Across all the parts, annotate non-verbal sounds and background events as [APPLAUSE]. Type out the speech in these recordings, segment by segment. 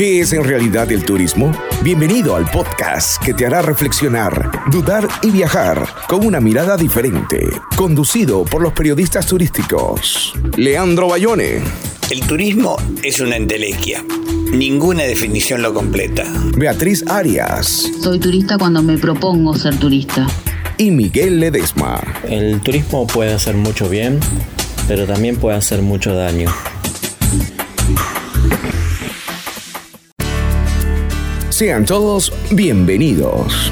¿Qué es en realidad el turismo? Bienvenido al podcast que te hará reflexionar, dudar y viajar con una mirada diferente. Conducido por los periodistas turísticos. Leandro Bayone. El turismo es una entelequia. Ninguna definición lo completa. Beatriz Arias. Soy turista cuando me propongo ser turista. Y Miguel Ledesma. El turismo puede hacer mucho bien, pero también puede hacer mucho daño. Sean todos bienvenidos.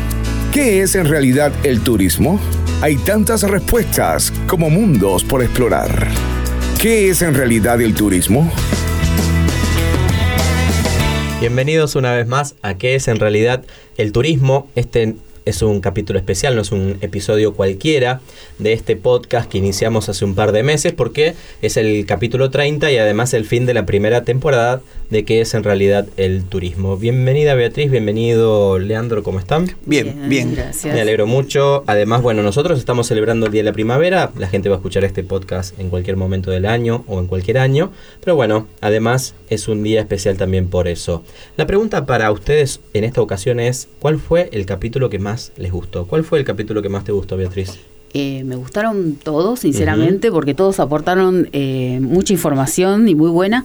¿Qué es en realidad el turismo? Hay tantas respuestas como mundos por explorar. ¿Qué es en realidad el turismo? Bienvenidos una vez más a qué es en realidad el turismo. Este es un capítulo especial, no es un episodio cualquiera de este podcast que iniciamos hace un par de meses porque es el capítulo 30 y además el fin de la primera temporada de qué es en realidad el turismo. Bienvenida Beatriz, bienvenido Leandro, ¿cómo están? Bien, bien. Gracias. Me alegro mucho. Además, bueno, nosotros estamos celebrando el Día de la Primavera. La gente va a escuchar este podcast en cualquier momento del año o en cualquier año. Pero bueno, además es un día especial también por eso. La pregunta para ustedes en esta ocasión es, ¿cuál fue el capítulo que más les gustó? ¿Cuál fue el capítulo que más te gustó, Beatriz? Eh, me gustaron todos, sinceramente, porque todos aportaron eh, mucha información y muy buena.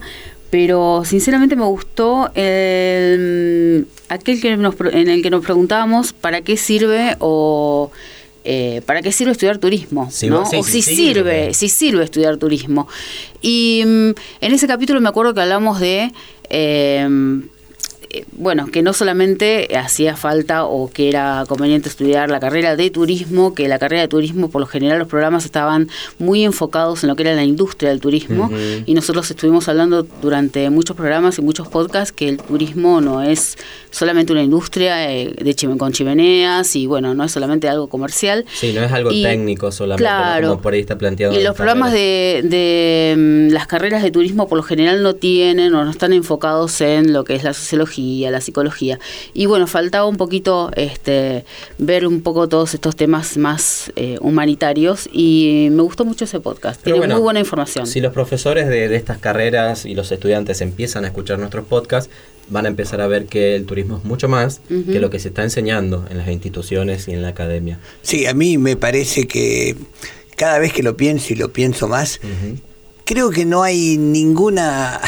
Pero sinceramente me gustó el, aquel que nos, en el que nos preguntábamos para qué sirve o eh, para qué sirve estudiar turismo, Sí, ¿no? sí, o si sirve. sirve, si sirve estudiar turismo. Y mm, en ese capítulo me acuerdo que hablamos de bueno, que no solamente hacía falta o que era conveniente estudiar la carrera de turismo, que la carrera de turismo, por lo general, los programas estaban muy enfocados en lo que era la industria del turismo. Y nosotros estuvimos hablando durante muchos programas y muchos podcasts que el turismo no es solamente una industria eh, de chime- con chimeneas y, bueno, no es solamente algo comercial. Sí, no es algo Y- técnico solamente, claro. como por ahí está planteado. Y los programas de, de, mm, las carreras de turismo por lo general no tienen o no están enfocados en lo que es la sociología, la psicología. Y bueno, faltaba un poquito este ver un poco todos estos temas más eh, humanitarios y me gustó mucho ese podcast. Pero Tiene bueno, muy buena información. Si los profesores de, de estas carreras y los estudiantes empiezan a escuchar nuestros podcasts, van a empezar a ver que el turismo es mucho más que lo que se está enseñando en las instituciones y en la academia. Sí, a mí me parece que cada vez que lo pienso y lo pienso más, creo que no hay ninguna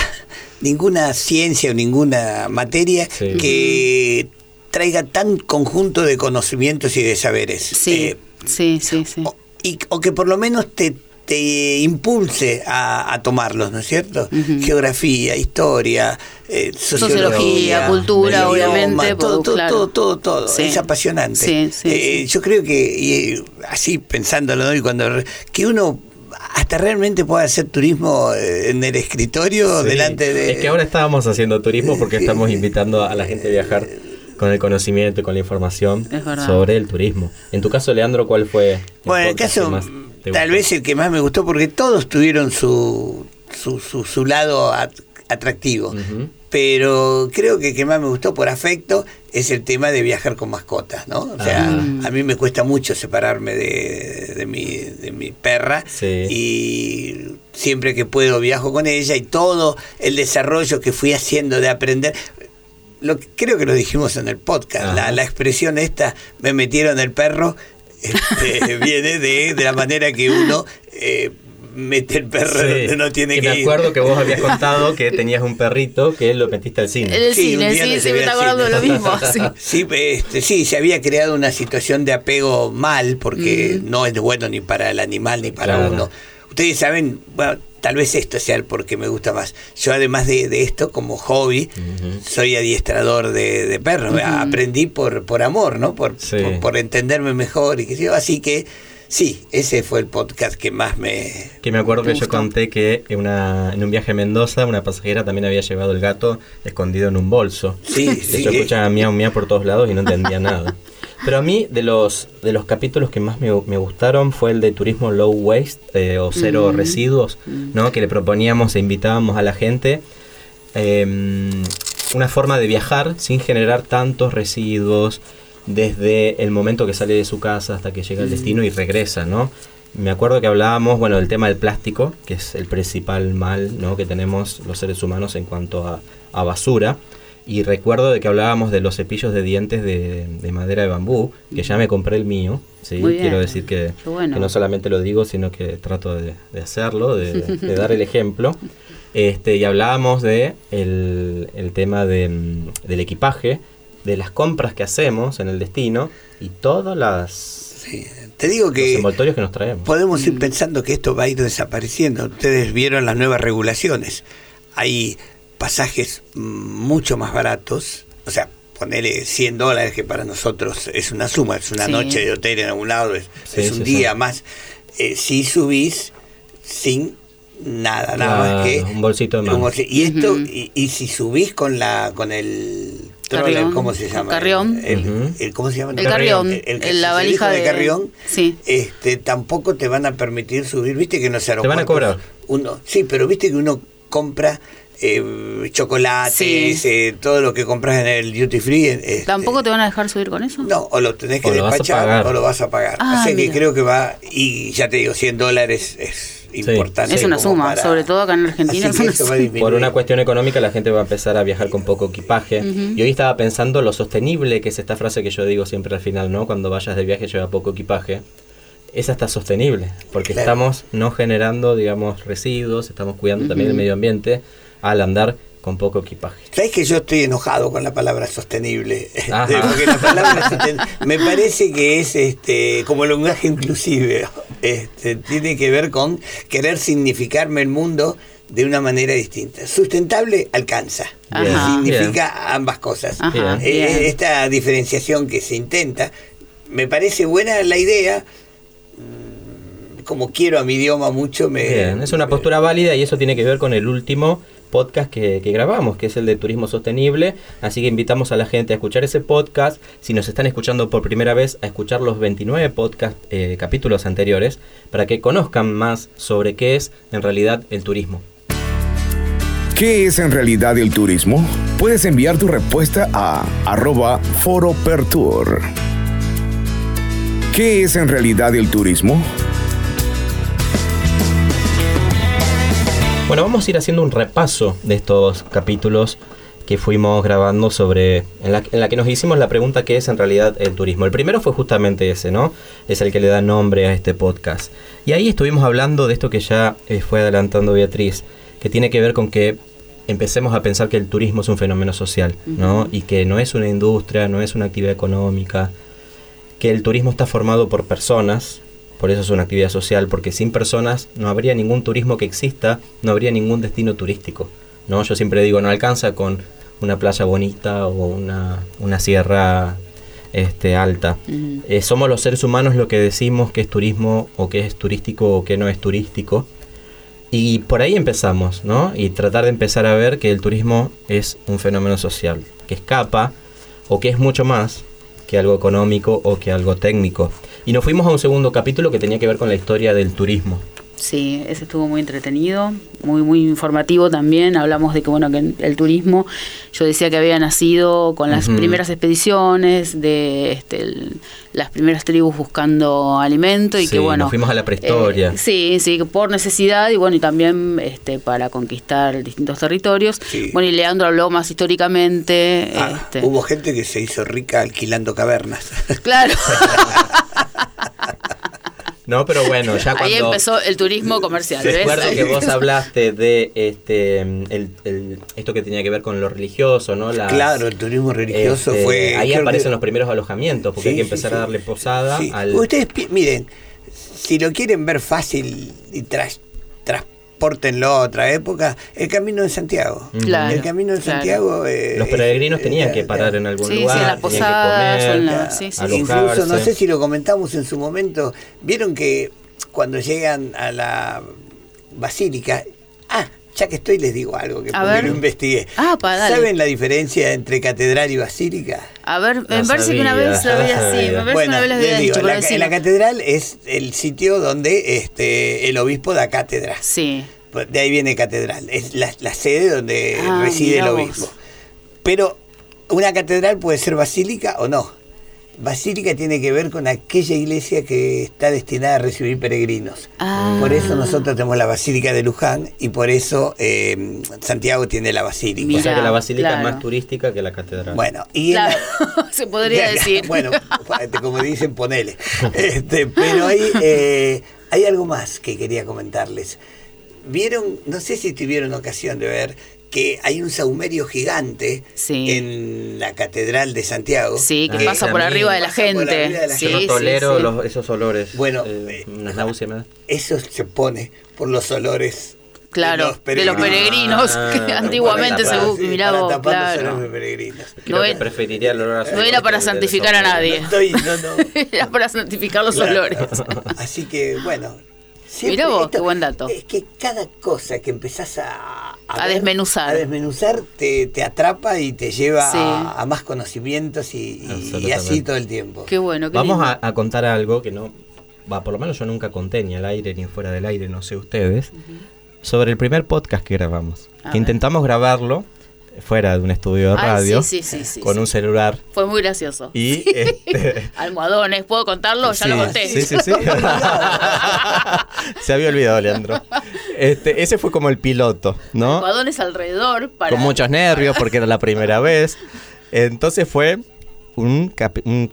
ninguna ciencia o ninguna materia Sí. que traiga tan conjunto de conocimientos y de saberes. Sí, Eh, sí, sí, sí. o, y- o que por lo menos te, te impulse a, a tomarlos, ¿no es cierto? Geografía, historia, eh, sociología, Sociología, cultura, idioma, obviamente, todo, pues, todo, claro. todo, todo, todo. Sí. Es apasionante. Sí, sí, Eh, sí. Yo creo que, y, así pensándolo, ¿no? y cuando que uno hasta realmente pueda hacer turismo eh, en el escritorio Sí. delante de... Es que ahora estábamos haciendo turismo porque estamos invitando a la gente a viajar con el conocimiento y con la información sobre el turismo. En tu caso, Leandro, ¿cuál fue el Bueno, en el caso, que más te tal gustó? vez el que más me gustó, porque todos tuvieron su, su, su, su lado at- atractivo. Ujú. Pero creo que el que más me gustó por afecto es el tema de viajar con mascotas, ¿no? O sea, Ah. a mí me cuesta mucho separarme de, de mi, de mi perra Sí. y siempre que puedo viajo con ella y todo el desarrollo que fui haciendo de aprender. Lo, que- creo que lo dijimos en el podcast, la, la expresión esta, me metieron el perro, este, [LAUGHS] viene de, de la manera que uno eh, mete el perro Sí. donde no tiene Que que, me ir. acuerdo que vos habías contado [LAUGHS] que tenías un perrito que lo metiste al cine. En el Sí, cine, sí, sí, me está acordando de lo [LAUGHS] mismo. Sí. Sí, este, sí, se había creado una situación de apego mal, porque no es bueno ni para el animal ni para Claro. uno. Ustedes saben, bueno, tal vez esto sea el por qué me gusta más. Yo además de, de esto, como hobby, soy adiestrador de, de perros. Aprendí por, por amor, ¿no? Por, Sí. por, por entenderme mejor y qué sé yo. Así que sí, ese fue el podcast que más me... Que me acuerdo ¿Te que yo conté que en, una, en un viaje a Mendoza una pasajera también había llevado el gato escondido en un bolso. Sí, sí. hecho, escuchaba miau miau por todos lados y no entendía nada. Pero a mí, de los, de los capítulos que más me, me gustaron fue el de turismo low waste eh, o cero Mm. residuos, ¿no? Que le proponíamos e invitábamos a la gente eh, una forma de viajar sin generar tantos residuos desde el momento que sale de su casa hasta que llega al destino y regresa, ¿no? Me acuerdo que hablábamos, bueno, del tema del plástico, que es el principal mal, ¿no? Que tenemos los seres humanos en cuanto a, a basura. Y recuerdo de que hablábamos de los cepillos de dientes de, de madera de bambú, que ya me compré el mío. ¿sí? Quiero decir que, bueno. que no solamente lo digo, sino que trato de, de hacerlo, de, de dar el ejemplo. [LAUGHS] Este, y hablábamos de el, el tema de, del equipaje, de las compras que hacemos en el destino y todas las Sí. Te digo los que envoltorios que nos traemos. podemos ir pensando que esto va a ir desapareciendo. Ustedes vieron las nuevas regulaciones. Hay pasajes mm, mucho más baratos. O sea, ponerle 100 dólares, que para nosotros es una suma, es una Sí. noche de hotel en algún lado, es, Sí, es un sí, día sí. más. Eh, si subís sin nada, nada más que un bolsito de bolsi- Y esto, y, y si subís con la con el troller, ¿cómo se llama? carrión. El, Ujú. el- ¿Cómo se llama? El carrión, El, el que el- la valija dice de- carrión. sí. Este, tampoco te van a permitir subir, viste que no se Te van a cobrar. Uno, sí, pero viste que uno compra eh, chocolates, Sí. eh, todo lo que compras en el duty free. este, ¿Tampoco te van a dejar subir con eso? No, o lo tenés que O despachar o lo vas a pagar. Ah, Así que mira. creo que va, y ya te digo, 100 dólares es importante. Es una suma, para- sobre todo acá en Argentina es una suma. Por una cuestión económica la gente va a empezar a viajar con poco equipaje. Ujú. Y hoy estaba pensando lo sostenible que es esta frase que yo digo siempre al final, ¿no? Cuando vayas de viaje lleva poco equipaje. Esa está sostenible, porque Claro. estamos no generando, digamos, residuos, estamos cuidando también el medio ambiente al andar con poco equipaje. ¿Sabes que yo estoy enojado con la palabra sostenible? [LAUGHS] Porque la palabra sosten- me parece que es este como el lenguaje inclusive. Este, tiene que ver con querer significarme el mundo de una manera distinta. Sustentable alcanza. Ajá. Significa ambas cosas. Ajá, Eh, bien. Esta diferenciación que se intenta, me parece buena la idea. Mm, Como quiero a mi idioma mucho, me... Bien, es una postura válida y eso tiene que ver con el último podcast que, grabamos, que es el de turismo sostenible. Así que invitamos a la gente a escuchar ese podcast. Si nos están escuchando por primera vez, a escuchar los 29 podcast, eh, capítulos anteriores para que conozcan más sobre qué es en realidad el turismo. ¿Qué es en realidad el turismo? Puedes enviar tu respuesta a arroba foropertour. ¿Qué es en realidad el turismo? Bueno, vamos a ir haciendo un repaso de estos capítulos que fuimos grabando sobre, en la, en la que nos hicimos la pregunta qué es en realidad el turismo. El primero fue justamente ese, ¿no? Es el que le da nombre a este podcast. Y ahí estuvimos hablando de esto que ya eh, fue adelantando Beatriz, que tiene que ver con que empecemos a pensar que el turismo es un fenómeno social, ¿no? Y que no es una industria, no es una actividad económica, que el turismo está formado por personas, por eso es una actividad social, porque sin personas no habría ningún turismo que exista, no habría ningún destino turístico. ¿no? Yo siempre digo, no alcanza con una playa bonita o una, una sierra este, alta. Eh, somos los seres humanos lo que decimos que es turismo o que es turístico o que no es turístico. Y por ahí empezamos, ¿no? Y tratar de empezar a ver que el turismo es un fenómeno social, que escapa o que es mucho más que algo económico o que algo técnico. Y nos fuimos a un segundo capítulo que tenía que ver con la historia del turismo. Sí, ese estuvo muy entretenido, muy muy informativo también. Hablamos de que bueno que el turismo, yo decía que había nacido con las primeras expediciones de este, el- las primeras tribus buscando alimento y Sí, que bueno nos fuimos a la prehistoria. eh, sí, sí, que por necesidad y bueno y también este para conquistar distintos territorios. Sí. Bueno y Leandro habló más históricamente. Ah, este, Hubo gente que se hizo rica alquilando cavernas. Claro, [LAUGHS] No, pero bueno, ya cuando... ahí empezó el turismo comercial. ¿ves? Recuerdo que vos [LAUGHS] hablaste de este el, el- esto que tenía que ver con lo religioso, ¿no? Las- claro, el turismo religioso este, fue... Ahí que- aparecen los primeros alojamientos, porque Sí, hay que empezar sí. a darle posada Sí. al. Ustedes miren, si lo quieren ver fácil y tras, transpórtenlo a otra época, el camino de Santiago. Claro, el camino de claro. Santiago... eh, Los peregrinos eh, tenían eh, que parar en algún Sí, sí, lugar, en tenían que comer, la- sí, sí. Incluso, no sé si lo comentamos en su momento, vieron que cuando llegan a la basílica, ah, ya que estoy les digo algo que porque lo investigué. Ah, pa, dale. ¿Saben la diferencia entre catedral y basílica? A ver, me No parece que una vez lo había así, me parece que Bueno, una vez lo les había digo, dicho, la, catedral es el sitio donde este, el obispo da cátedra. Sí. De ahí viene catedral. Es la, la sede donde Ah, reside el obispo. Pero una catedral puede ser basílica o no. Basílica tiene que ver con aquella iglesia que está destinada a recibir peregrinos. Ah. Por eso nosotros tenemos la Basílica de Luján y por eso eh, Santiago tiene la Basílica. Mira, o sea que la basílica claro. es más turística que la catedral. Bueno, y en Claro, la- [LAUGHS] se podría decir. [LAUGHS] Bueno, como dicen, ponele. [LAUGHS] Este, pero hay, eh, hay algo más que quería comentarles. Vieron, no sé si tuvieron ocasión de ver que hay un saumerio gigante Sí. en la Catedral de Santiago. Sí, que Ah, pasa por arriba de la gente. arriba de la Sí, Yo no tolero sí. los- esos olores. Bueno, eh, eh, una náusea me da. Eso se pone por los olores Claro, de los peregrinos Ah, que [LAUGHS] antiguamente se los de claro. peregrinos. Creo No que era- preferiría el olor a No era para santificar a nadie. No estoy, no, no. [LAUGHS] Era para santificar los Claro. olores. Así que, bueno. Mirá vos, qué buen dato. Es que cada cosa que empezás a, A desmenuzar. A desmenuzar te, te atrapa y te lleva Sí. a, a más conocimientos y, así todo el tiempo. Qué bueno, qué Vamos a, a contar algo que no. Va, por lo menos yo nunca conté ni al aire ni fuera del aire, no sé ustedes. Sobre el primer podcast que grabamos. Que intentamos grabarlo fuera de un estudio de Ay, radio. sí, sí, sí, sí, con un celular. Fue muy gracioso. Y este, [LAUGHS] Almohadones, ¿puedo contarlo? Ya lo conté. Sí, sí, sí. [LAUGHS] [LAUGHS] Se había olvidado, Leandro. Este, ese fue como el piloto, ¿no? Almohadones alrededor para... Con muchos nervios porque era la primera vez. Entonces fue un,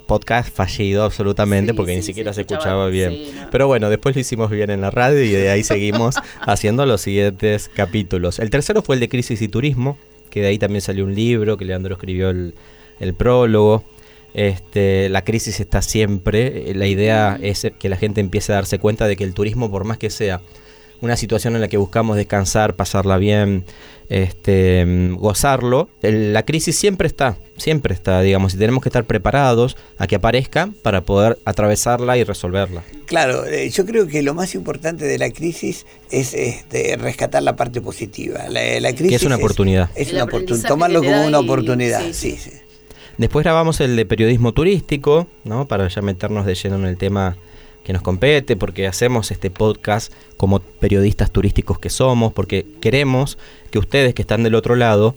podcast fallido absolutamente Sí, porque sí, ni siquiera se escuchaba- escuchaba bien. no. Pero bueno, después lo hicimos bien en la radio y de ahí seguimos haciendo los siguientes capítulos. El tercero fue el de Crisis y Turismo, que de ahí también salió un libro que Leandro escribió el, prólogo. Este, la crisis está siempre. eh, La idea es que la gente empiece a darse cuenta de que el turismo, por más que sea una situación en la que buscamos descansar, pasarla bien, este, gozarlo, el- la crisis siempre está, siempre está, digamos, y tenemos que estar preparados a que aparezca para poder atravesarla y resolverla. Claro, eh, yo creo que lo más importante de la crisis es este, rescatar la parte positiva. La, la crisis es una oportunidad. Es, una oportunidad. Tomarlo que como una oportunidad. sí, Sí, sí. sí. Después grabamos el de periodismo turístico, ¿no? Para ya meternos de lleno en el tema que nos compete, porque hacemos este podcast como periodistas turísticos que somos, porque queremos que ustedes que están del otro lado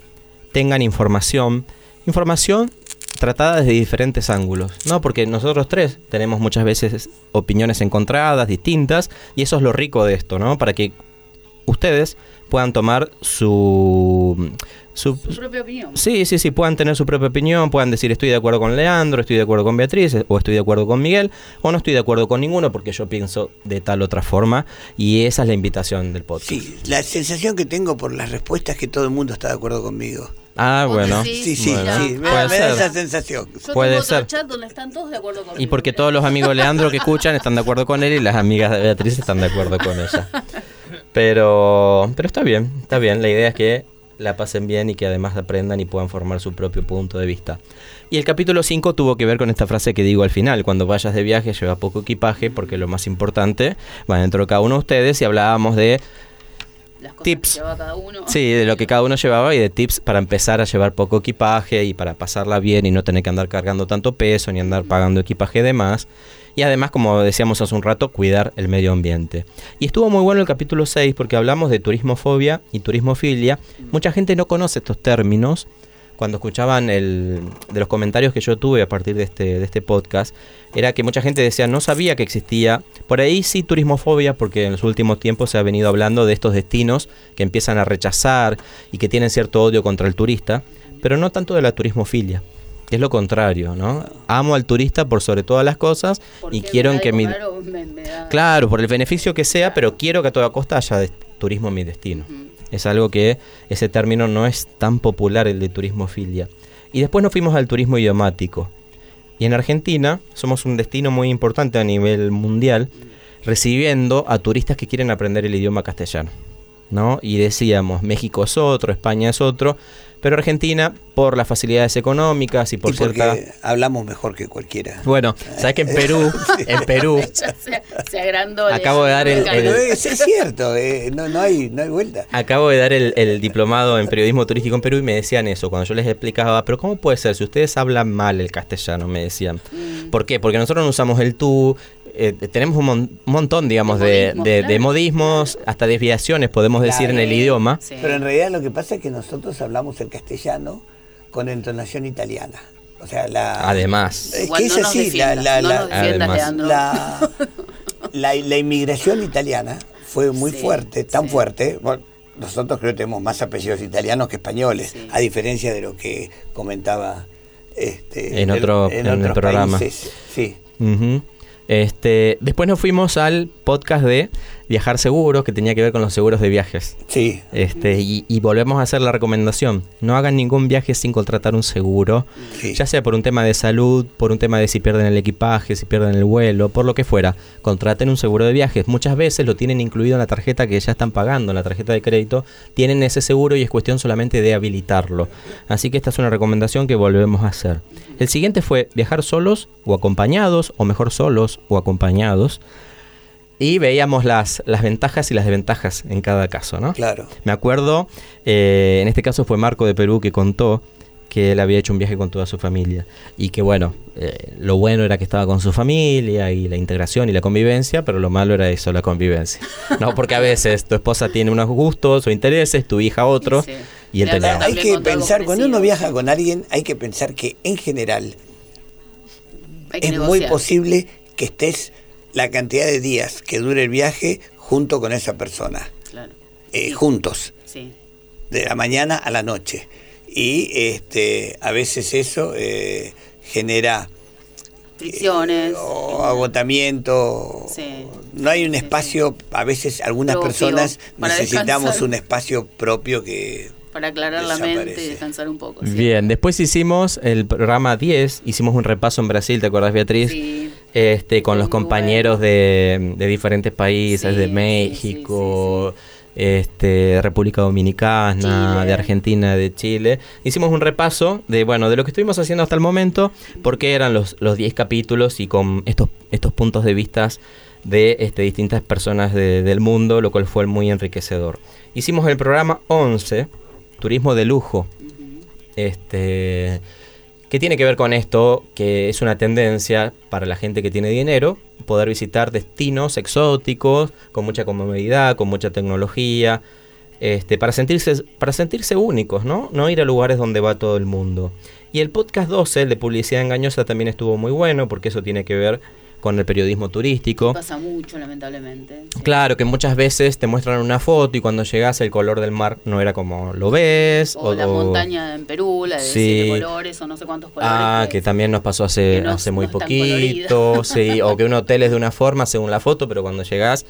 tengan información, información tratada desde diferentes ángulos, ¿no? Porque nosotros tres tenemos muchas veces opiniones encontradas, distintas, y eso es lo rico de esto, ¿no? Para que ustedes puedan tomar su, su, Su propia opinión. Sí, sí, sí, puedan tener su propia opinión, puedan decir estoy de acuerdo con Leandro, estoy de acuerdo con Beatriz, eh, o estoy de acuerdo con Miguel, o no estoy de acuerdo con ninguno porque yo pienso de tal otra forma, y esa es la invitación del podcast. Sí, la sensación que tengo por las respuestas es que todo el mundo está de acuerdo conmigo. Ah, bueno. decís, Sí, sí, Bueno, sí, me, puede me da ser. esa sensación. Yo Puede ser. chat donde están todos de acuerdo conmigo. Y porque todos los amigos de Leandro que escuchan están de acuerdo con él y las amigas de Beatriz están de acuerdo con ella. [LAUGHS] Pero, pero está bien, está bien. La idea es que la pasen bien y que además aprendan y puedan formar su propio punto de vista. Y el capítulo 5 tuvo que ver con esta frase que digo al final, cuando vayas de viaje lleva poco equipaje porque lo más importante va dentro de cada uno de ustedes y hablábamos de Las cosas tips. que lleva cada uno. Sí, de lo que cada uno llevaba y de tips para empezar a llevar poco equipaje y para pasarla bien y no tener que andar cargando tanto peso ni andar pagando equipaje de más. Y además, como decíamos hace un rato, cuidar el medio ambiente. Y estuvo muy bueno el capítulo 6 porque hablamos de turismofobia y turismofilia. Mucha gente no conoce estos términos. Cuando escuchaban el, de los comentarios que yo tuve a partir de este, de este podcast, era que mucha gente decía no sabía que existía. Por ahí sí turismofobia, porque en los últimos tiempos se ha venido hablando de estos destinos que empiezan a rechazar y que tienen cierto odio contra el turista, pero no tanto de la turismofilia, es lo contrario, ¿no? Amo al turista por sobre todas las cosas y quiero que mi... comer o me- me da- Claro, por el beneficio que sea, pero quiero que a toda costa haya de- turismo en mi destino. Es algo que ese término no es tan popular, el de turismofilia. Y después nos fuimos al turismo idiomático. Y en Argentina somos un destino muy importante a nivel mundial, recibiendo a turistas que quieren aprender el idioma castellano. ¿No? Y decíamos, México es otro, España es otro, pero Argentina, por las facilidades económicas y por y cierta... hablamos mejor que cualquiera. Bueno, sabes que en Perú, [LAUGHS] en Perú, [LAUGHS] se, se agrandó. Acabo de dar el- Pero el- es, es cierto, eh, no, no, hay, no hay vuelta. Acabo de dar el, el diplomado en periodismo turístico en Perú y me decían eso. Cuando yo les explicaba, pero ¿cómo puede ser? Si ustedes hablan mal el castellano, me decían. Mm. ¿Por qué? Porque nosotros no usamos el tú. Eh, tenemos un, mon- un montón, digamos, De de, modismos, de- de claro. modismos, hasta desviaciones, podemos decir, en el idioma. sí. Pero en realidad lo que pasa es que nosotros hablamos el castellano con entonación italiana. O sea, la... Además. Es que es así, [LAUGHS] la, inmigración italiana fue muy Sí, fuerte, tan sí. fuerte. bueno, nosotros creo que tenemos más apellidos italianos que españoles, Sí. a diferencia de lo que comentaba este, En otro- en otros programa. países. Sí. Este, después nos fuimos al podcast de Viajar Seguro, que tenía que ver con los seguros de viajes. sí. Este, y, y volvemos a hacer la recomendación. No hagan ningún viaje sin contratar un seguro. Sí. Ya sea por un tema de salud, por un tema de si pierden el equipaje, si pierden el vuelo, por lo que fuera. Contraten un seguro de viajes. Muchas veces lo tienen incluido en la tarjeta que ya están pagando, en la tarjeta de crédito. Tienen ese seguro y es cuestión solamente de habilitarlo. Así que esta es una recomendación que volvemos a hacer. El siguiente fue viajar solos o acompañados, o mejor solos o acompañados. Y veíamos las, las ventajas y las desventajas en cada caso, ¿no? Claro. Me acuerdo, eh, en este caso fue Marco de Perú que contó que él había hecho un viaje con toda su familia y que bueno, eh, lo bueno era que estaba con su familia y la integración y la convivencia, pero lo malo era eso, la convivencia. No, porque a veces tu esposa tiene unos gustos o intereses, tu hija otros Sí. y él Le tenía habrá Hay que pensar, cuando uno viaja con alguien, hay que pensar que en general es muy posible que estés la cantidad de días que dure el viaje junto con esa persona, Claro. eh, Sí. juntos, Sí. de la mañana a la noche. Y este, a veces eso eh, genera Fricciones. o agotamiento. Sí. No hay un Sí, espacio, a veces algunas Propio, personas necesitamos descansar. un espacio propio que Para aclarar la mente y descansar un poco. sí. Bien, después hicimos el programa 10, hicimos un repaso en Brasil, ¿te acuerdas Beatriz? Sí. Este, con los compañeros de, de diferentes países, Sí, de sí, México, Este, República Dominicana, Chile. de Argentina, de Chile. Hicimos un repaso de, bueno, de lo que estuvimos haciendo hasta el momento, porque eran los, los 10 capítulos y con estos, estos puntos de vistas de este, distintas personas de- del mundo, lo cual fue muy enriquecedor. Hicimos el programa 11, Turismo de Lujo. Este, que tiene que ver con esto, que es una tendencia para la gente que tiene dinero, poder visitar destinos exóticos, con mucha comodidad, con mucha tecnología, este, para, sentirse, para sentirse únicos, ¿no? No ir a lugares donde va todo el mundo. Y el podcast 12, el de publicidad engañosa, también estuvo muy bueno, porque eso tiene que ver con el periodismo turístico. Pasa mucho, lamentablemente. sí. Claro, que muchas veces te muestran una foto y cuando llegas el color del mar no era como lo ves. O, la montaña en Perú, la de Sí. siete colores o no sé cuántos colores. Ah, que también nos pasó hace, no- hace muy no poquito, [LAUGHS] sí, o que un hotel es de una forma según la foto, pero cuando llegas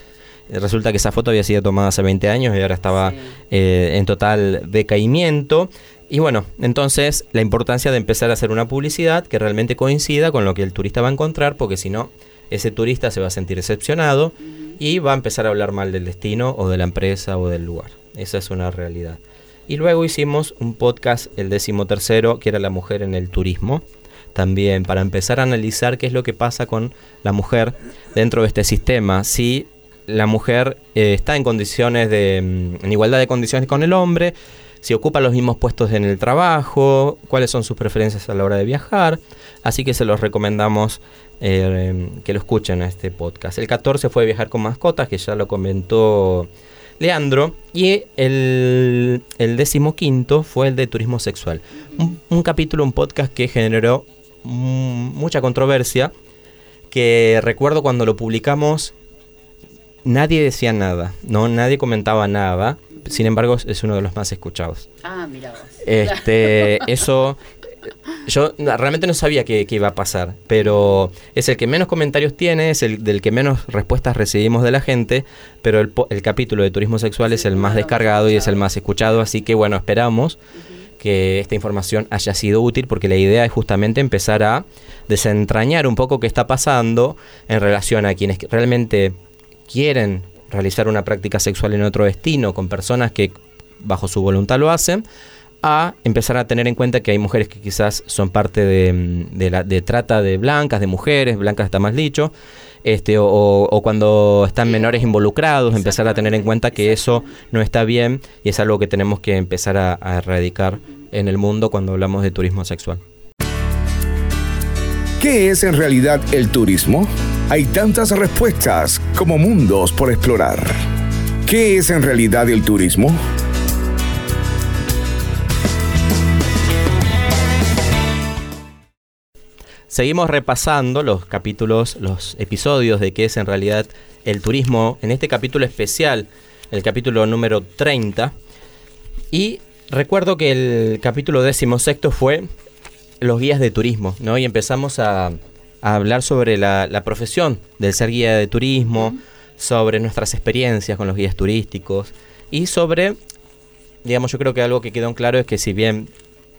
eh, resulta que esa foto había sido tomada hace 20 años y ahora estaba Sí. eh, en total decaimiento. Y bueno, entonces la importancia de empezar a hacer una publicidad que realmente coincida con lo que el turista va a encontrar, porque si no, ese turista se va a sentir decepcionado y va a empezar a hablar mal del destino o de la empresa o del lugar. Esa es una realidad. Y luego hicimos un podcast, el décimo tercero, que era la mujer en el turismo. También para empezar a analizar qué es lo que pasa con la mujer dentro de este sistema. Si la mujer eh, está en condiciones de. mm, en igualdad de condiciones con el hombre, si ocupa los mismos puestos en el trabajo, cuáles son sus preferencias a la hora de viajar. Así que se los recomendamos eh, que lo escuchen a este podcast. El 14 fue viajar con mascotas, que ya lo comentó Leandro. Y el, el decimoquinto fue el de turismo sexual. Un, capítulo, un podcast que generó mucha controversia. Que recuerdo cuando lo publicamos, nadie decía nada, ¿no? Nadie comentaba nada. Sin embargo, es uno de los más escuchados. Ah, mira vos. Este, [LAUGHS] eso. Yo realmente no sabía que iba a pasar, pero es el que menos comentarios tiene, es el del que menos respuestas recibimos de la gente, pero el, el capítulo de turismo sexual es el más descargado y es el más escuchado, así que bueno, esperamos que esta información haya sido útil porque la idea es justamente empezar a desentrañar un poco qué está pasando en relación a quienes realmente quieren realizar una práctica sexual en otro destino con personas que bajo su voluntad lo hacen, a empezar a tener en cuenta que hay mujeres que quizás son parte de, mm, la trata de blancas, de mujeres, blancas está más dicho, este, o, cuando están menores involucrados, empezar a tener en cuenta que eso no está bien y es algo que tenemos que empezar a erradicar en el mundo cuando hablamos de turismo sexual. ¿Qué es en realidad el turismo? Hay tantas respuestas como mundos por explorar. ¿Qué es en realidad el turismo? seguimos repasando los capítulos, los episodios de qué es en realidad el turismo en este capítulo especial, el capítulo número 30. Y recuerdo que el capítulo decimosexto fue los guías de turismo, ¿no? Y empezamos a, a hablar sobre la, la, profesión del ser guía de turismo, sobre nuestras experiencias con los guías turísticos y sobre, digamos, yo creo que algo que quedó en claro es que si bien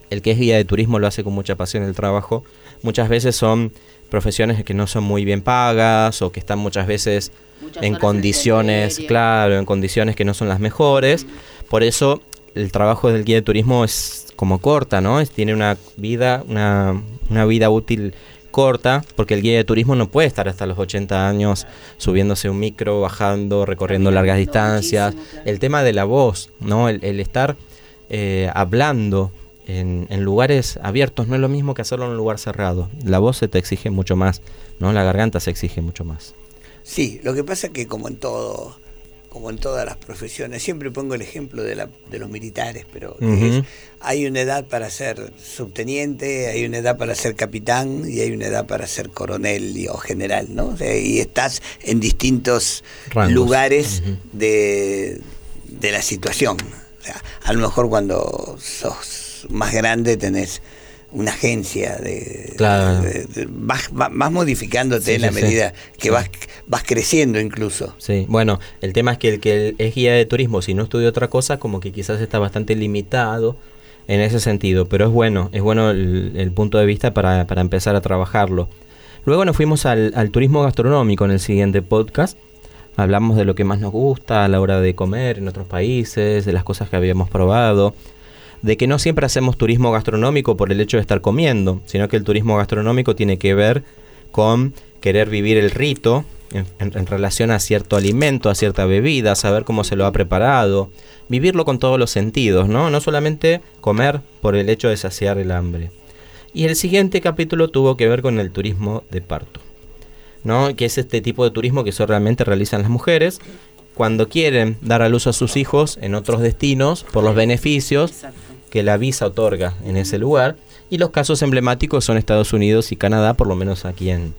el que es guía de turismo lo hace con mucha pasión el trabajo, muchas veces son profesiones que no son muy bien pagas o que están muchas veces muchas en condiciones, claro, en condiciones que no son las mejores. Por eso el trabajo del guía de turismo es como corta, ¿no? Es, tiene una vida, una, una vida útil corta, porque el guía de turismo no puede estar hasta los 80 años subiéndose un micro, bajando, recorriendo largas distancias. El tema de la voz, ¿no? El, el estar eh, hablando en, en, lugares abiertos no es lo mismo que hacerlo en un lugar cerrado. La voz se te exige mucho más, ¿no? La garganta se exige mucho más. Sí, lo que pasa es que como en todo, como en todas las profesiones, siempre pongo el ejemplo de, la, de los militares, pero uh -huh. es, hay una edad para ser subteniente, hay una edad para ser capitán y hay una edad para ser coronel y, o general, ¿no? O sea, y estás en distintos Rangos. lugares uh -huh. de, de la situación. O sea, a lo mejor cuando sos más grande tenés una agencia de, claro. de, de, de vas, vas, modificándote sí, en la medida que sí. vas, vas creciendo incluso. Sí, bueno, el tema es que el que es guía de turismo, si no estudia otra cosa, como que quizás está bastante limitado en ese sentido, pero es bueno, es bueno el, el punto de vista para, para, empezar a trabajarlo. Luego nos fuimos al, al turismo gastronómico en el siguiente podcast. Hablamos de lo que más nos gusta a la hora de comer en otros países, de las cosas que habíamos probado de que no siempre hacemos turismo gastronómico por el hecho de estar comiendo, sino que el turismo gastronómico tiene que ver con querer vivir el rito en, relación a cierto alimento, a cierta bebida, saber cómo se lo ha preparado, vivirlo con todos los sentidos, ¿no? No solamente comer por el hecho de saciar el hambre. Y el siguiente capítulo tuvo que ver con el turismo de parto, ¿no? Que es este tipo de turismo que solamente realizan las mujeres cuando quieren dar a luz a sus hijos en otros destinos por los beneficios. Que la visa otorga en ese lugar. Y los casos emblemáticos son Estados Unidos y Canadá, por lo menos aquí en,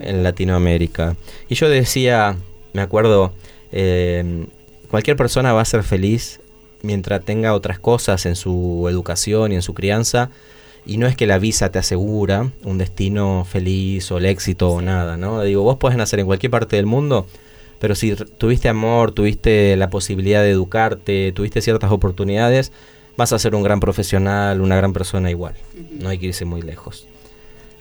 en Latinoamérica. Y yo decía, me acuerdo, eh, cualquier persona va a ser feliz mientras tenga otras cosas en su educación y en su crianza. Y no es que la visa te asegura un destino feliz o el éxito sí. o nada, ¿no? Digo, vos puedes nacer en cualquier parte del mundo, pero si tuviste amor, tuviste la posibilidad de educarte, tuviste ciertas oportunidades, vas a ser un gran profesional, una gran persona igual. No hay que irse muy lejos.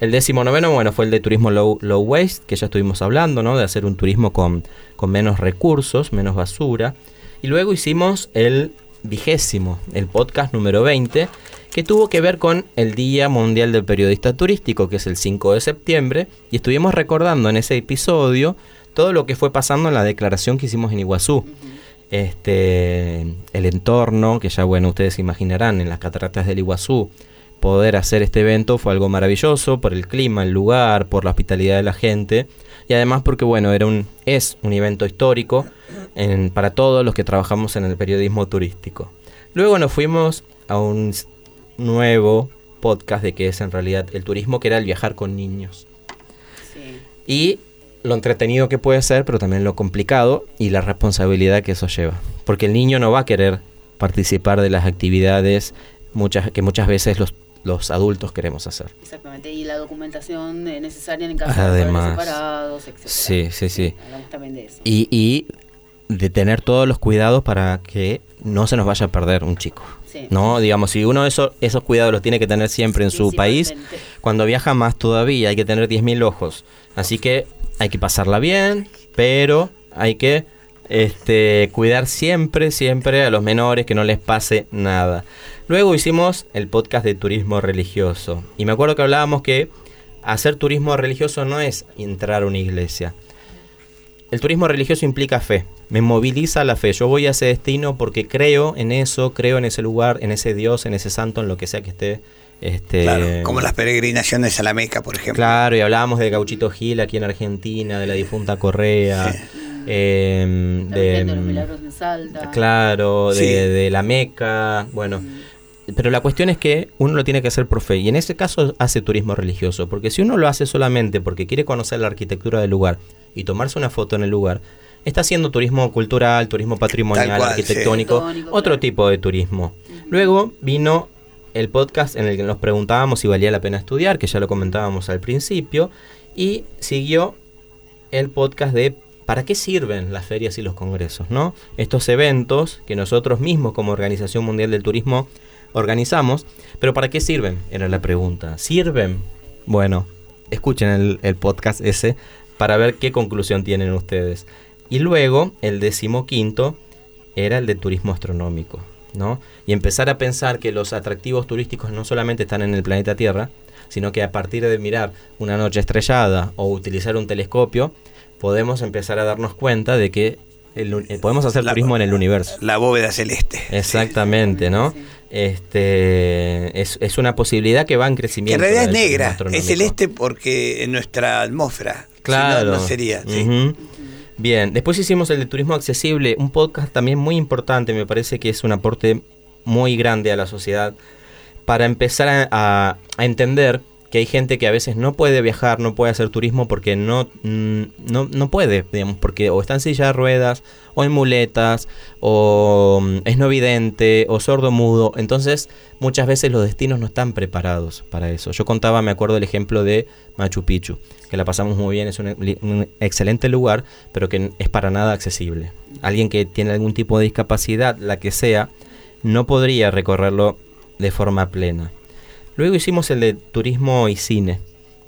El décimo noveno, bueno, fue el de turismo low, low waste, que ya estuvimos hablando, ¿no? De hacer un turismo con, con menos recursos, menos basura. Y luego hicimos el vigésimo, el podcast número 20, que tuvo que ver con el Día Mundial del Periodista Turístico, que es el 5 de septiembre, y estuvimos recordando en ese episodio todo lo que fue pasando en la declaración que hicimos en Iguazú. Este, el entorno, que ya bueno, ustedes imaginarán, en las cataratas del Iguazú, poder hacer este evento fue algo maravilloso por el clima, el lugar, por la hospitalidad de la gente y además porque bueno, era un es un evento histórico en, para todos los que trabajamos en el periodismo turístico. Luego nos fuimos a un nuevo podcast de que es en realidad el turismo, que era el viajar con niños. Sí. Y lo entretenido que puede ser, pero también lo complicado y la responsabilidad que eso lleva. Porque el niño no va a querer participar de las actividades muchas, que muchas veces los, los adultos queremos hacer. Exactamente, y la documentación necesaria en caso Además, de separados, etc. Sí, sí, sí. Hablamos también de eso. Y, y de tener todos los cuidados para que no se nos vaya a perder un chico. Sí. No, digamos, si uno eso, esos cuidados los tiene que tener siempre en su país, cuando viaja más todavía hay que tener 10.000 ojos. Así que hay que pasarla bien, pero hay que este, cuidar siempre, siempre a los menores, que no les pase nada. Luego hicimos el podcast de turismo religioso. Y me acuerdo que hablábamos que hacer turismo religioso no es entrar a una iglesia. El turismo religioso implica fe, me moviliza la fe. Yo voy a ese destino porque creo en eso, creo en ese lugar, en ese Dios, en ese santo, en lo que sea que esté este, claro, como las peregrinaciones a la Meca, por ejemplo. Claro, y hablábamos de Gauchito Gil aquí en Argentina, de la difunta Correa. Sí. Eh, de, de, los milagros de Salta. Claro, sí. de la Meca. Bueno, pero la cuestión es que uno lo tiene que hacer por fe. Y en ese caso hace turismo religioso. Porque si uno lo hace solamente porque quiere conocer la arquitectura del lugar y tomarse una foto en el lugar, está haciendo turismo cultural, turismo patrimonial, arquitectónico, otro tipo de turismo. Luego vino el podcast en el que nos preguntábamos si valía la pena estudiar, que ya lo comentábamos al principio, y siguió el podcast de ¿para qué sirven las ferias y los congresos? ¿no? Estos eventos que nosotros mismos como Organización Mundial del Turismo organizamos, pero ¿para qué sirven? Era la pregunta. ¿Sirven? Bueno, escuchen el, el podcast ese para ver qué conclusión tienen ustedes. Y luego, el decimoquinto era el de turismo astronómico, ¿no? Y empezar a pensar que los atractivos turísticos no solamente están en el planeta Tierra, sino que a partir de mirar una noche estrellada o utilizar un telescopio, podemos empezar a darnos cuenta de que eh, podemos hacer turismo en el universo. La bóveda celeste. [LAUGHS] Exactamente, ¿no? Este es, una posibilidad que va en crecimiento. en realidad es negra, es celeste porque en nuestra atmósfera. Claro. no, sería. Bien, después hicimos el de turismo accesible, un podcast también muy importante, me parece que es un aporte muy grande a la sociedad para empezar a, entender que hay gente que a veces no puede viajar, no puede hacer turismo porque no, mm, no, no, puede, digamos, porque o está en silla de ruedas, o en muletas, o mm, es no vidente, o sordo mudo. Entonces, muchas veces los destinos no están preparados para eso. Yo contaba, me acuerdo el ejemplo de Machu Picchu que la pasamos muy bien, es un, excelente lugar, pero que es para nada accesible. Alguien que tiene algún tipo de discapacidad, la que sea, no podría recorrerlo de forma plena. Luego hicimos el de turismo y cine,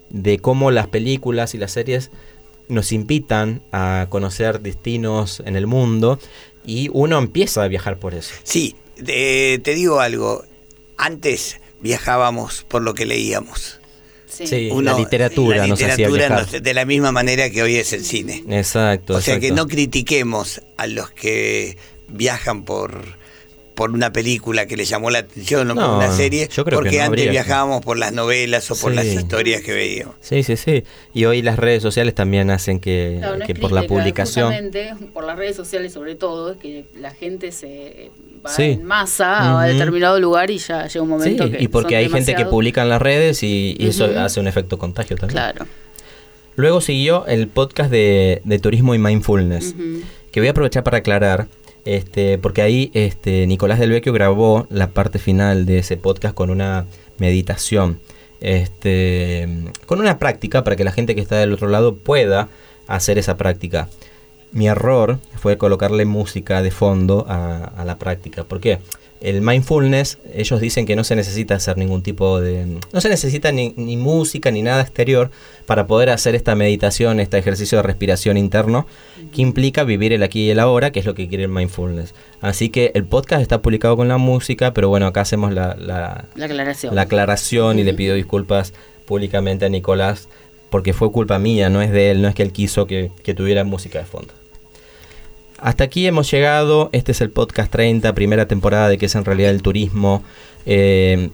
de cómo las películas y las series nos invitan a conocer destinos en el mundo y uno empieza a viajar por eso. Sí, te digo algo, antes viajábamos por lo que leíamos. Sí, la literatura, nos hacía viajar. de la misma manera que hoy es el cine. Exacto. O sea que no critiquemos a los que viajan por por una película que les llamó la atención o por una serie, porque antes viajábamos por las novelas o por las historias que veíamos. Sí, sí, sí. Y hoy las redes sociales también hacen que, que por la publicación... por las redes sociales sobre todo, que la gente se va en masa a determinado lugar y ya llega un momento sí, Y porque hay gente que publica en las redes y, eso hace un efecto contagio también. Claro. Luego siguió el podcast de, turismo y mindfulness, que voy a aprovechar para aclarar este, porque ahí este, Nicolás del Vecchio grabó la parte final de ese podcast con una meditación, este, con una práctica para que la gente que está del otro lado pueda hacer esa práctica. Mi error fue colocarle música de fondo a, a la práctica. ¿Por qué? El mindfulness, ellos dicen que no se necesita hacer ningún tipo de... No se necesita ni, música ni nada exterior para poder hacer esta meditación, este ejercicio de respiración interno, que implica vivir el aquí y el ahora, que es lo que quiere el mindfulness. Así que el podcast está publicado con la música, pero bueno, acá hacemos la, la, aclaración, la aclaración y le pido disculpas públicamente a Nicolás, porque fue culpa mía, no es de él, no es que él quiso que, que tuviera música de fondo. Hasta aquí hemos llegado. Este es el podcast 30, primera temporada de que es en realidad el turismo. Eh,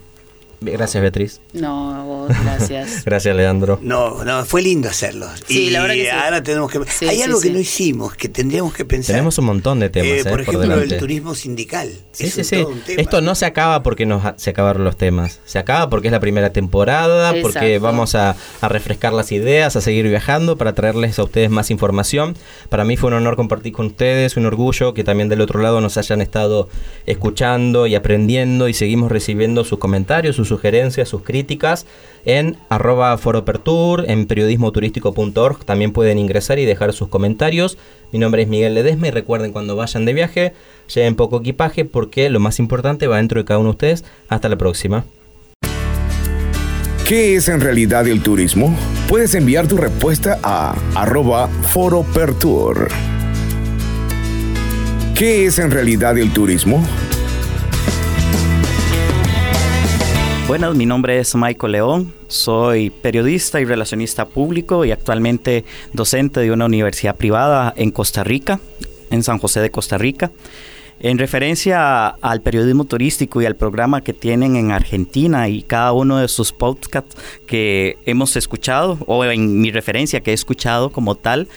Gracias, Beatriz. No, vos, gracias. [LAUGHS] gracias, Leandro. No, no, fue lindo hacerlo. Sí, la verdad que sí. ahora tenemos que... Hay algo que no hicimos, que tendríamos que pensar. Tenemos un montón de temas, eh, eh Por ejemplo, el turismo sindical. Sí, sí, sí. Esto no se acaba porque nos se acabaron los temas. Se acaba porque es la primera temporada, porque vamos a, a, refrescar las ideas, a seguir viajando para traerles a ustedes más información. Para mí fue un honor compartir con ustedes, un orgullo que también del otro lado nos hayan estado escuchando y aprendiendo y seguimos recibiendo sus comentarios, sus sugerencias, sus críticas en arroba foropertur, en periodismoturístico.org. También pueden ingresar y dejar sus comentarios. Mi nombre es Miguel Ledesma y recuerden cuando vayan de viaje, lleven poco equipaje porque lo más importante va dentro de cada uno de ustedes. Hasta la próxima. ¿Qué es en realidad el turismo? Puedes enviar tu respuesta a arroba foropertur. ¿Qué es en realidad el turismo? Buenas, mi nombre es Michael León, soy periodista y relacionista público y actualmente docente de una universidad privada en Costa Rica, en San José de Costa Rica. En referencia al periodismo turístico y al programa que tienen en Argentina y cada uno de sus podcasts que hemos escuchado, o en mi referencia que he escuchado como tal,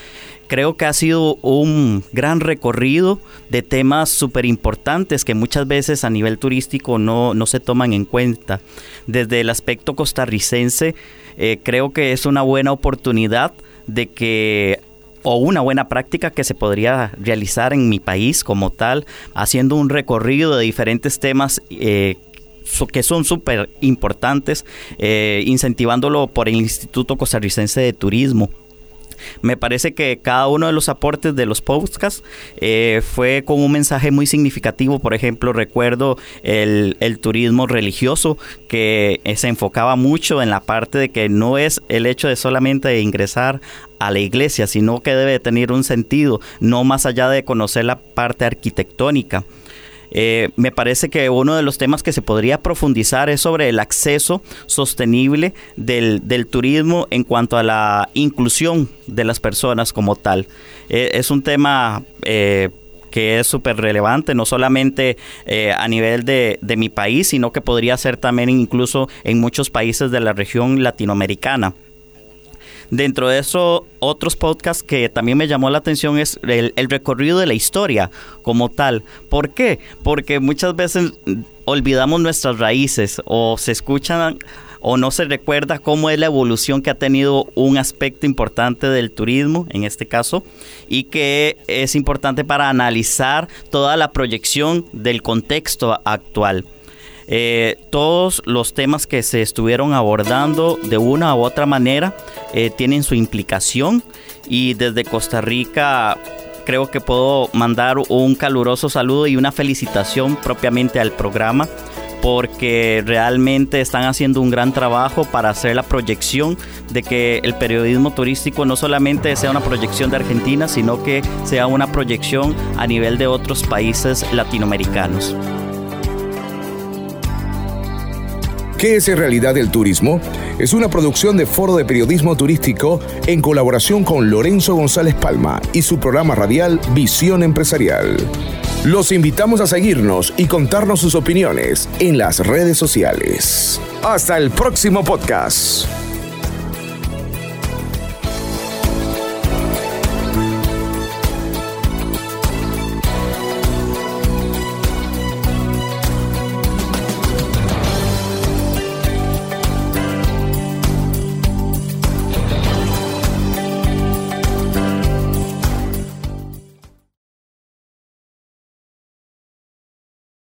creo que ha sido un gran recorrido de temas súper importantes que muchas veces a nivel turístico no, no, se toman en cuenta. Desde el aspecto costarricense, eh, creo que es una buena oportunidad de que o una buena práctica que se podría realizar en mi país como tal, haciendo un recorrido de diferentes temas eh, que son súper importantes, eh, incentivándolo por el Instituto Costarricense de Turismo. Me parece que cada uno de los aportes de los podcasts eh, fue con un mensaje muy significativo. Por ejemplo, recuerdo el, turismo religioso que se enfocaba mucho en la parte de que no es el hecho de solamente ingresar a la iglesia, sino que debe tener un sentido, no más allá de conocer la parte arquitectónica. Eh, me parece que uno de los temas que se podría profundizar es sobre el acceso sostenible del, turismo en cuanto a la inclusión de las personas como tal. Eh, es un tema... Eh, que es súper relevante, no solamente a nivel de, de mi país, sino que podría ser también incluso en muchos países de la región latinoamericana. Dentro de eso, otros podcasts que también me llamó la atención es el, recorrido de la historia como tal. ¿Por qué? Porque muchas veces olvidamos nuestras raíces o se escuchan o no se recuerda cómo es la evolución que ha tenido un aspecto importante del turismo, en este caso, y que es importante para analizar toda la proyección del contexto actual. Eh, todos los temas que se estuvieron abordando de una u otra manera eh, tienen su implicación y desde Costa Rica creo que puedo mandar un caluroso saludo y una felicitación propiamente al programa porque realmente están haciendo un gran trabajo para hacer la proyección de que el periodismo turístico no solamente sea una proyección de Argentina, sino que sea una proyección a nivel de otros países latinoamericanos. ¿Qué es en realidad el turismo? Es una producción de Foro de Periodismo Turístico en colaboración con Lorenzo González Palma y su programa radial Visión Empresarial. Los invitamos a seguirnos y contarnos sus opiniones en las redes sociales. Hasta el próximo podcast.